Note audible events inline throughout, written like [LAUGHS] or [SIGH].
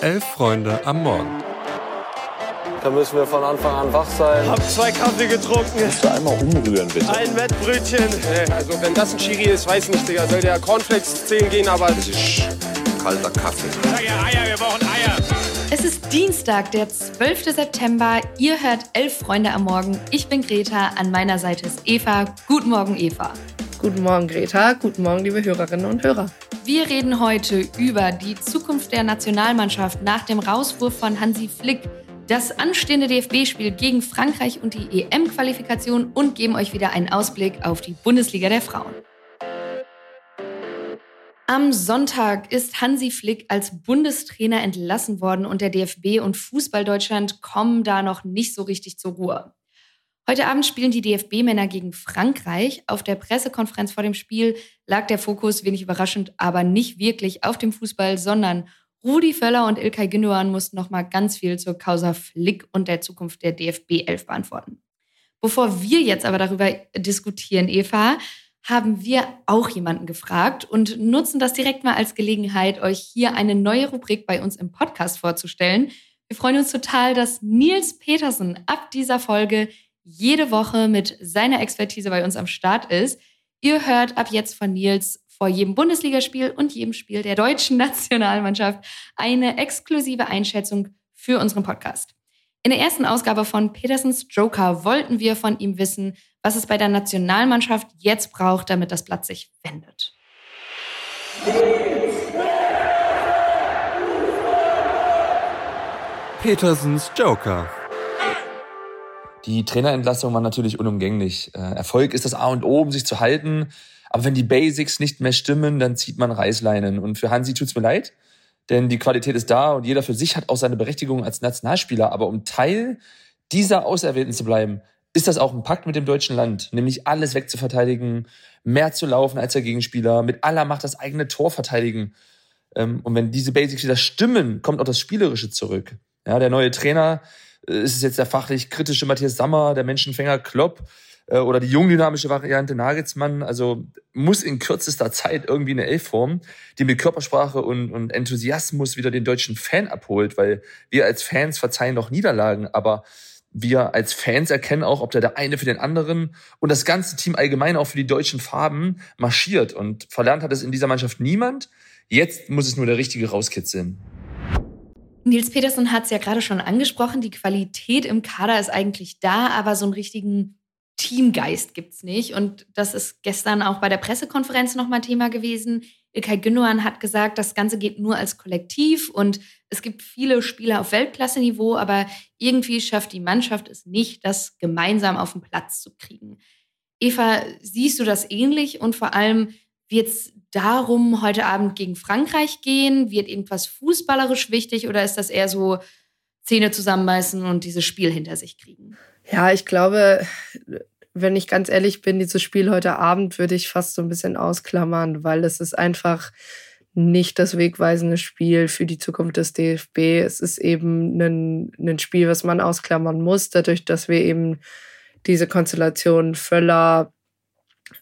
Elf Freunde am Morgen. Da müssen wir von Anfang an wach sein. Hab zwei Kaffee getrunken. Musst du einmal umrühren, bitte. Ein Wettbrötchen. Also wenn das ein Chiri ist, weiß nicht, Digga. Soll der Cornflakes 10 gehen, aber... Das ist kalter Kaffee. Sag ja Eier, wir brauchen Eier. Es ist Dienstag, der 12. September. Ihr hört Elf Freunde am Morgen. Ich bin Greta, an meiner Seite ist Eva. Guten Morgen, Eva. Guten Morgen, Greta. Guten Morgen, liebe Hörerinnen und Hörer. Wir reden heute über die Zukunft der Nationalmannschaft nach dem Rauswurf von Hansi Flick, das anstehende DFB-Spiel gegen Frankreich und die EM-Qualifikation und geben euch wieder einen Ausblick auf die Bundesliga der Frauen. Am Sonntag ist Hansi Flick als Bundestrainer entlassen worden und der DFB und Fußball Deutschland kommen da noch nicht so richtig zur Ruhe. Heute Abend spielen die DFB-Männer gegen Frankreich. Auf der Pressekonferenz vor dem Spiel lag der Fokus, wenig überraschend, aber nicht wirklich auf dem Fußball, sondern Rudi Völler und Ilkay Gündogan mussten noch mal ganz viel zur Causa Flick und der Zukunft der DFB 11 beantworten. Bevor wir jetzt aber darüber diskutieren, Eva, haben wir auch jemanden gefragt und nutzen das direkt mal als Gelegenheit, euch hier eine neue Rubrik bei uns im Podcast vorzustellen. Wir freuen uns total, dass Nils Petersen ab dieser Folge jede Woche mit seiner Expertise bei uns am Start ist. Ihr hört ab jetzt von Nils vor jedem Bundesligaspiel und jedem Spiel der deutschen [LAUGHS] Nationalmannschaft eine exklusive Einschätzung für unseren Podcast. In der ersten Ausgabe von Petersens Joker wollten wir von ihm wissen, was es bei der Nationalmannschaft jetzt braucht, damit das Blatt sich wendet. Petersens Joker. Die Trainerentlassung war natürlich unumgänglich. Äh, Erfolg ist das A und O, um sich zu halten. Aber wenn die Basics nicht mehr stimmen, dann zieht man Reißleinen. Und für Hansi tut's mir leid, denn die Qualität ist da und jeder für sich hat auch seine Berechtigung als Nationalspieler. Aber um Teil dieser Auserwählten zu bleiben, ist das auch ein Pakt mit dem deutschen Land, nämlich alles wegzuverteidigen, mehr zu laufen als der Gegenspieler, mit aller Macht das eigene Tor verteidigen. Ähm, und wenn diese Basics wieder stimmen, kommt auch das Spielerische zurück. Ja, der neue Trainer ist es jetzt der fachlich kritische Matthias Sammer, der Menschenfänger Klopp äh, oder die jungdynamische Variante Nagelsmann. Also muss in kürzester Zeit irgendwie eine Elf formen, die mit Körpersprache und, und Enthusiasmus wieder den deutschen Fan abholt, weil wir als Fans verzeihen noch Niederlagen, aber wir als Fans erkennen auch, ob da der eine für den anderen und das ganze Team allgemein auch für die deutschen Farben marschiert. Und verlernt hat es in dieser Mannschaft niemand. Jetzt muss es nur der Richtige rauskitzeln. Nils Petersen hat es ja gerade schon angesprochen, die Qualität im Kader ist eigentlich da, aber so einen richtigen Teamgeist gibt es nicht. Und das ist gestern auch bei der Pressekonferenz nochmal Thema gewesen. Ilkay Gündogan hat gesagt, das Ganze geht nur als Kollektiv und es gibt viele Spieler auf Weltklasse-Niveau, aber irgendwie schafft die Mannschaft es nicht, das gemeinsam auf den Platz zu kriegen. Eva, siehst du das ähnlich und vor allem wird es darum heute Abend gegen Frankreich gehen? Wird irgendwas fußballerisch wichtig oder ist das eher so Zähne zusammenbeißen und dieses Spiel hinter sich kriegen? Ja, ich glaube, wenn ich ganz ehrlich bin, dieses Spiel heute Abend würde ich fast so ein bisschen ausklammern, weil es ist einfach nicht das wegweisende Spiel für die Zukunft des DFB. Es ist eben ein, ein Spiel, was man ausklammern muss, dadurch, dass wir eben diese Konstellation Völler,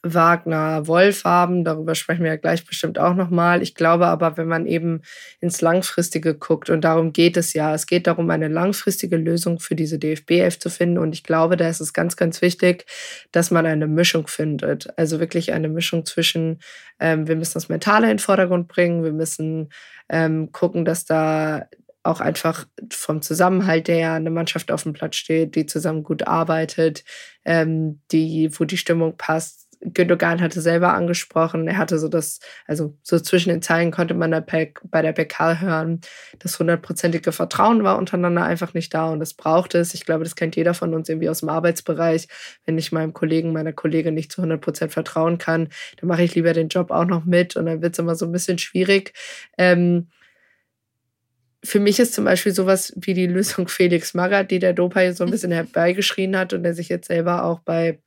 Wagner Wolf haben. Darüber sprechen wir ja gleich bestimmt auch nochmal. Ich glaube aber, wenn man eben ins Langfristige guckt, und darum geht es ja, es geht darum, eine langfristige Lösung für diese DFB-11 zu finden. Und ich glaube, da ist es ganz, ganz wichtig, dass man eine Mischung findet. Also wirklich eine Mischung zwischen, ähm, wir müssen das Mentale in den Vordergrund bringen, wir müssen ähm, gucken, dass da auch einfach vom Zusammenhalt her eine Mannschaft auf dem Platz steht, die zusammen gut arbeitet, ähm, die, wo die Stimmung passt Gündogan hatte selber angesprochen, er hatte so das, also so zwischen den Zeilen konnte man bei der PK hören, das hundertprozentige Vertrauen war untereinander einfach nicht da und es brauchte es. Ich glaube, das kennt jeder von uns irgendwie aus dem Arbeitsbereich. Wenn ich meinem Kollegen, meiner Kollegin nicht zu 100 Prozent vertrauen kann, dann mache ich lieber den Job auch noch mit und dann wird es immer so ein bisschen schwierig. Ähm, für mich ist zum Beispiel sowas wie die Lösung [LAUGHS] Felix Magath, die der Dopa hier so ein bisschen [LAUGHS] herbeigeschrien hat und der sich jetzt selber auch bei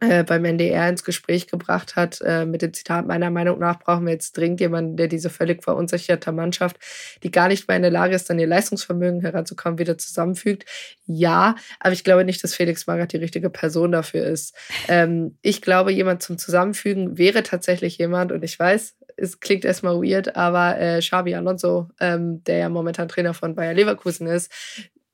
äh, beim NDR ins Gespräch gebracht hat, äh, mit dem Zitat, meiner Meinung nach brauchen wir jetzt dringend jemanden, der diese völlig verunsicherte Mannschaft, die gar nicht mehr in der Lage ist, an ihr Leistungsvermögen heranzukommen, wieder zusammenfügt. Ja, aber ich glaube nicht, dass Felix Magath die richtige Person dafür ist. Ähm, ich glaube, jemand zum Zusammenfügen wäre tatsächlich jemand, und ich weiß, es klingt erstmal weird, aber äh, Xabi Alonso, ähm, der ja momentan Trainer von Bayer Leverkusen ist,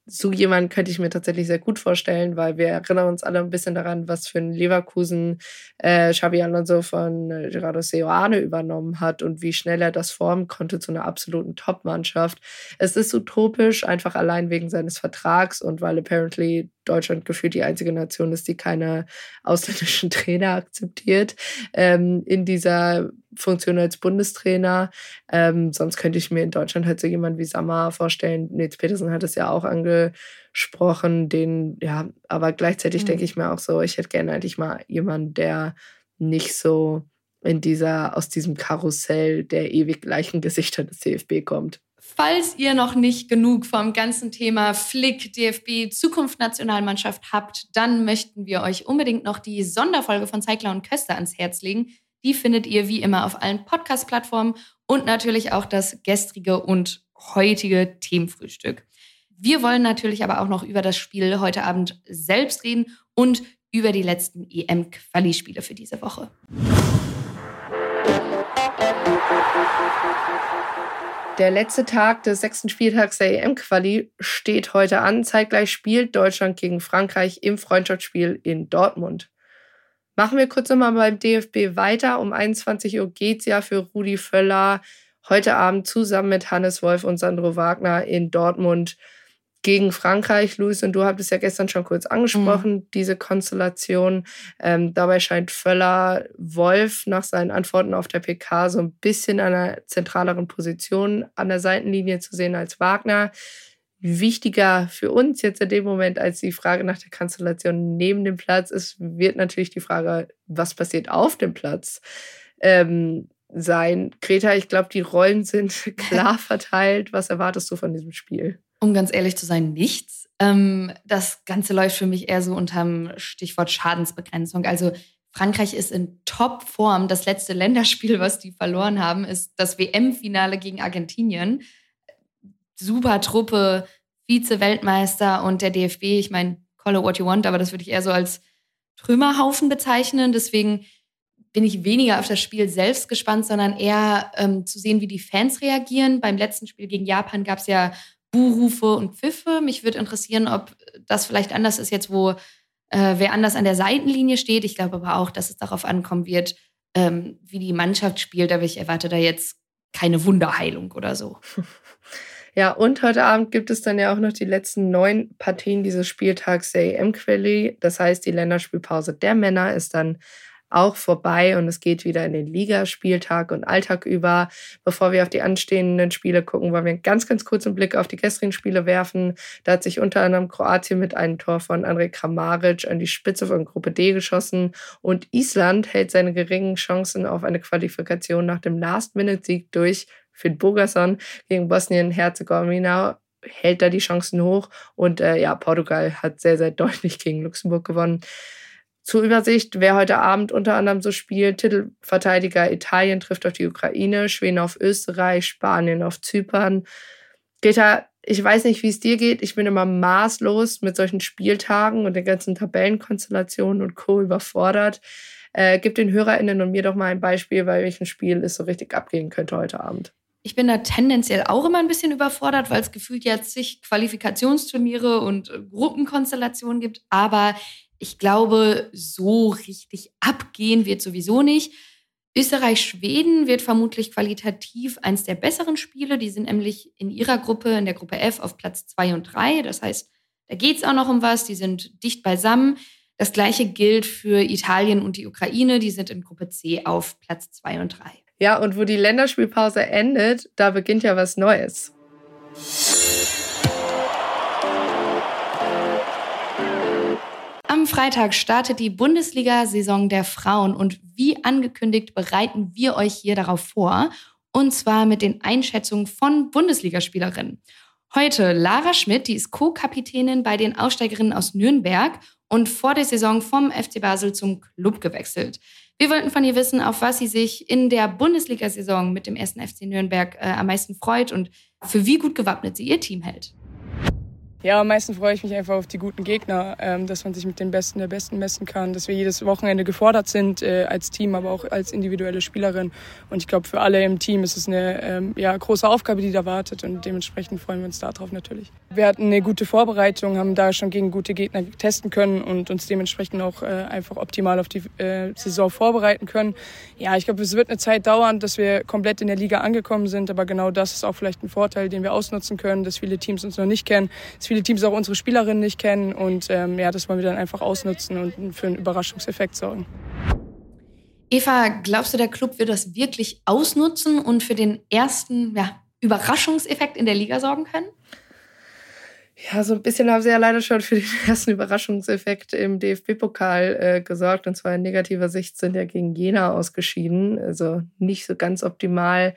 so jemand könnte ich mir tatsächlich sehr gut vorstellen, weil wir erinnern uns alle ein bisschen daran, was für ein Leverkusen äh, Xabi Alonso von äh, Gerardo Seoane übernommen hat und wie schnell er das formen konnte zu einer absoluten Top-Mannschaft. Es ist utopisch, einfach allein wegen seines Vertrags und weil apparently Deutschland gefühlt die einzige Nation ist, die keine ausländischen [LAUGHS] Trainer akzeptiert ähm, in dieser Funktion als Bundestrainer. Ähm, sonst könnte ich mir in Deutschland halt so jemand wie Sammer vorstellen. Nils Petersen hat es ja auch angesprochen, den, ja, aber gleichzeitig mhm. denke ich mir auch so, ich hätte gerne eigentlich mal jemanden, der nicht so in dieser, aus diesem Karussell der ewig gleichen Gesichter des DFB kommt. Falls ihr noch nicht genug vom ganzen Thema Flick, DFB, Zukunft Nationalmannschaft habt, dann möchten wir euch unbedingt noch die Sonderfolge von Zeigler und Köster ans Herz legen. Die findet ihr wie immer auf allen Podcast-Plattformen und natürlich auch das gestrige und heutige Themenfrühstück. Wir wollen natürlich aber auch noch über das Spiel heute Abend selbst reden und über die letzten EM-Quali-Spiele für diese Woche. Der letzte Tag des sechsten Spieltags der EM-Quali steht heute an. Zeitgleich spielt Deutschland gegen Frankreich im Freundschaftsspiel in Dortmund. Machen wir kurz nochmal beim DFB weiter. Um 21 Uhr geht es ja für Rudi Völler heute Abend zusammen mit Hannes Wolf und Sandro Wagner in Dortmund gegen Frankreich. Luis und du habt es ja gestern schon kurz angesprochen, mhm. diese Konstellation. Ähm, dabei scheint Völler Wolf nach seinen Antworten auf der PK so ein bisschen an einer zentraleren Position an der Seitenlinie zu sehen als Wagner wichtiger für uns jetzt in dem Moment als die Frage nach der Konstellation neben dem Platz ist, wird natürlich die Frage, was passiert auf dem Platz ähm, sein. Greta, ich glaube, die Rollen sind [LAUGHS] klar verteilt. Was erwartest du von diesem Spiel? Um ganz ehrlich zu sein, nichts. Ähm, das Ganze läuft für mich eher so unterm Stichwort Schadensbegrenzung. Also Frankreich ist in Topform. Das letzte Länderspiel, was die verloren haben, ist das WM-Finale gegen Argentinien super Truppe, Vize-Weltmeister und der DFB, ich meine, call it what you want, aber das würde ich eher so als Trümmerhaufen bezeichnen. Deswegen bin ich weniger auf das Spiel selbst gespannt, sondern eher ähm, zu sehen, wie die Fans reagieren. Beim letzten Spiel gegen Japan gab es ja Buhrufe und Pfiffe. Mich würde interessieren, ob das vielleicht anders ist jetzt, wo äh, wer anders an der Seitenlinie steht. Ich glaube aber auch, dass es darauf ankommen wird, ähm, wie die Mannschaft spielt. Aber ich erwarte da jetzt keine Wunderheilung oder so. [LAUGHS] Ja, und heute Abend gibt es dann ja auch noch die letzten neun Partien dieses Spieltags der EM-Quali. Das heißt, die Länderspielpause der Männer ist dann auch vorbei und es geht wieder in den Ligaspieltag und Alltag über. Bevor wir auf die anstehenden Spiele gucken, wollen wir einen ganz, ganz kurzen Blick auf die gestrigen Spiele werfen. Da hat sich unter anderem Kroatien mit einem Tor von Andrej Kramaric an die Spitze von Gruppe D geschossen und Island hält seine geringen Chancen auf eine Qualifikation nach dem Last-Minute-Sieg durch Finn Bogerson gegen Bosnien-Herzegowina hält da die Chancen hoch. Und äh, ja, Portugal hat sehr, sehr deutlich gegen Luxemburg gewonnen. Zur Übersicht, wer heute Abend unter anderem so spielt, Titelverteidiger Italien trifft auf die Ukraine, Schweden auf Österreich, Spanien auf Zypern. Greta, ich weiß nicht, wie es dir geht. Ich bin immer maßlos mit solchen Spieltagen und den ganzen Tabellenkonstellationen und Co. überfordert. Äh, gib den HörerInnen und mir doch mal ein Beispiel, bei welchem Spiel es so richtig abgehen könnte heute Abend. Ich bin da tendenziell auch immer ein bisschen überfordert, weil es gefühlt jetzt zig Qualifikationsturniere und äh, Gruppenkonstellationen gibt. Aber ich glaube, so richtig abgehen wird sowieso nicht. Österreich-Schweden wird vermutlich qualitativ eins der besseren Spiele. Die sind nämlich in ihrer Gruppe, in der Gruppe F, auf Platz 2 und 3. Das heißt, da geht es auch noch um was. Die sind dicht beisammen. Das gleiche gilt für Italien und die Ukraine. Die sind in Gruppe C auf Platz 2 und 3. Ja, und wo die Länderspielpause endet, da beginnt ja was Neues. Am Freitag startet die Bundesliga-Saison der Frauen und wie angekündigt bereiten wir euch hier darauf vor. Und zwar mit den Einschätzungen von Bundesligaspielerinnen. Heute Lara Schmidt, die ist Co-Kapitänin bei den Aussteigerinnen aus Nürnberg und vor der Saison vom FC Basel zum Club gewechselt. Wir wollten von ihr wissen, auf was sie sich in der Bundesliga-Saison mit dem ersten FC Nürnberg äh, am meisten freut und für wie gut gewappnet sie ihr Team hält. Ja, am meisten freue ich mich einfach auf die guten Gegner, ähm, dass man sich mit den Besten der Besten messen kann, dass wir jedes Wochenende gefordert sind äh, als Team, aber auch als individuelle Spielerin. Und ich glaube, für alle im Team ist es eine ähm, ja, große Aufgabe, die da wartet und dementsprechend freuen wir uns darauf natürlich. Wir hatten eine gute Vorbereitung, haben da schon gegen gute Gegner testen können und uns dementsprechend auch äh, einfach optimal auf die äh, Saison vorbereiten können. Ja, ich glaube, es wird eine Zeit dauern, dass wir komplett in der Liga angekommen sind, aber genau das ist auch vielleicht ein Vorteil, den wir ausnutzen können, dass viele Teams uns noch nicht kennen, dass viele Teams auch unsere Spielerinnen nicht kennen und ähm, ja, das wollen wir dann einfach ausnutzen und für einen Überraschungseffekt sorgen. Eva, glaubst du, der Club wird das wirklich ausnutzen und für den ersten ja, Überraschungseffekt in der Liga sorgen können? Ja, so ein bisschen haben sie ja leider schon für den [LAUGHS] ersten Überraschungseffekt im DFB-Pokal äh, gesorgt. Und zwar in negativer Sicht sind ja gegen Jena ausgeschieden. Also nicht so ganz optimal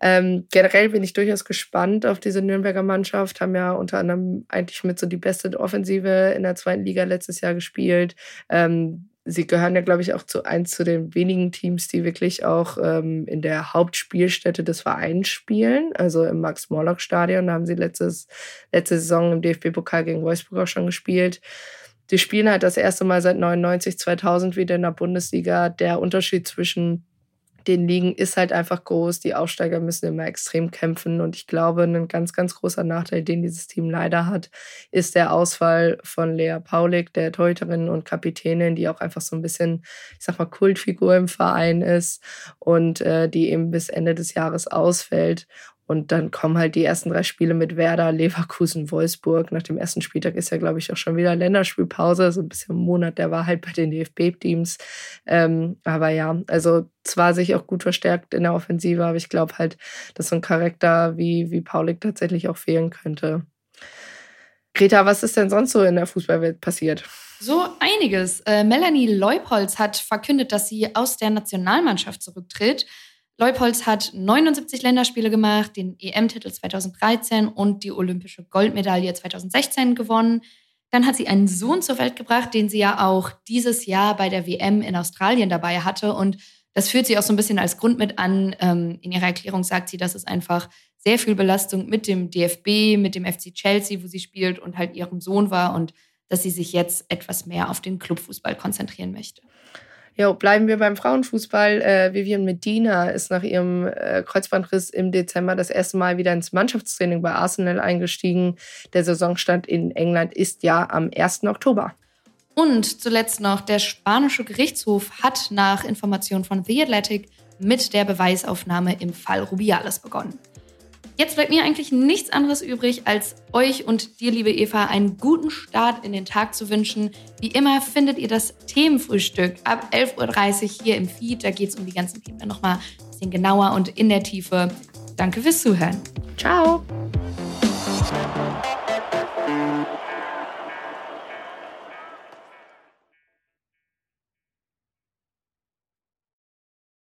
ähm, generell bin ich durchaus gespannt auf diese Nürnberger Mannschaft. Haben ja unter anderem eigentlich mit so die beste Offensive in der zweiten Liga letztes Jahr gespielt. Ähm, sie gehören ja, glaube ich, auch zu eins zu den wenigen Teams, die wirklich auch ähm, in der Hauptspielstätte des Vereins spielen, also im Max-Morlock-Stadion. Haben sie letztes, letzte Saison im DFB-Pokal gegen Wolfsburg auch schon gespielt. Die spielen halt das erste Mal seit 99, 2000 wieder in der Bundesliga. Der Unterschied zwischen den Ligen ist halt einfach groß. Die Aufsteiger müssen immer extrem kämpfen. Und ich glaube, ein ganz, ganz großer Nachteil, den dieses Team leider hat, ist der Ausfall von Lea Paulik, der Torhüterin und Kapitänin, die auch einfach so ein bisschen, ich sag mal, Kultfigur im Verein ist und äh, die eben bis Ende des Jahres ausfällt. Und dann kommen halt die ersten drei Spiele mit Werder, Leverkusen, Wolfsburg. Nach dem ersten Spieltag ist ja, glaube ich, auch schon wieder Länderspielpause, so ein bisschen ein Monat der Wahrheit bei den DFB-Teams. Ähm, aber ja, also zwar sich auch gut verstärkt in der Offensive, aber ich glaube halt, dass so ein Charakter wie, wie Paulik tatsächlich auch fehlen könnte. Greta, was ist denn sonst so in der Fußballwelt passiert? So einiges. Äh, Melanie Leupolz hat verkündet, dass sie aus der Nationalmannschaft zurücktritt. Leupolz hat 79 Länderspiele gemacht, den EM-Titel 2013 und die olympische Goldmedaille 2016 gewonnen. Dann hat sie einen Sohn zur Welt gebracht, den sie ja auch dieses Jahr bei der WM in Australien dabei hatte. Und das führt sie auch so ein bisschen als Grund mit an. Ähm, in ihrer Erklärung sagt sie, dass es einfach sehr viel Belastung mit dem DFB, mit dem FC Chelsea, wo sie spielt und halt ihrem Sohn war und dass sie sich jetzt etwas mehr auf den Clubfußball konzentrieren möchte. Jo, bleiben wir beim Frauenfußball. Äh, Vivian Medina ist nach ihrem äh, Kreuzbandriss im Dezember das erste Mal wieder ins Mannschaftstraining bei Arsenal eingestiegen. Der Saisonstand in England ist ja am 1. Oktober. Und zuletzt noch, der spanische Gerichtshof hat nach Informationen von The Athletic mit der Beweisaufnahme im Fall Rubiales begonnen. Jetzt bleibt mir eigentlich nichts anderes übrig, als euch und dir, liebe Eva, einen guten Start in den Tag zu wünschen. Wie immer findet ihr das Themenfrühstück ab 11.30 Uhr hier im Feed. Da geht es um die ganzen Themen nochmal ein bisschen genauer und in der Tiefe. Danke fürs Zuhören. Ciao.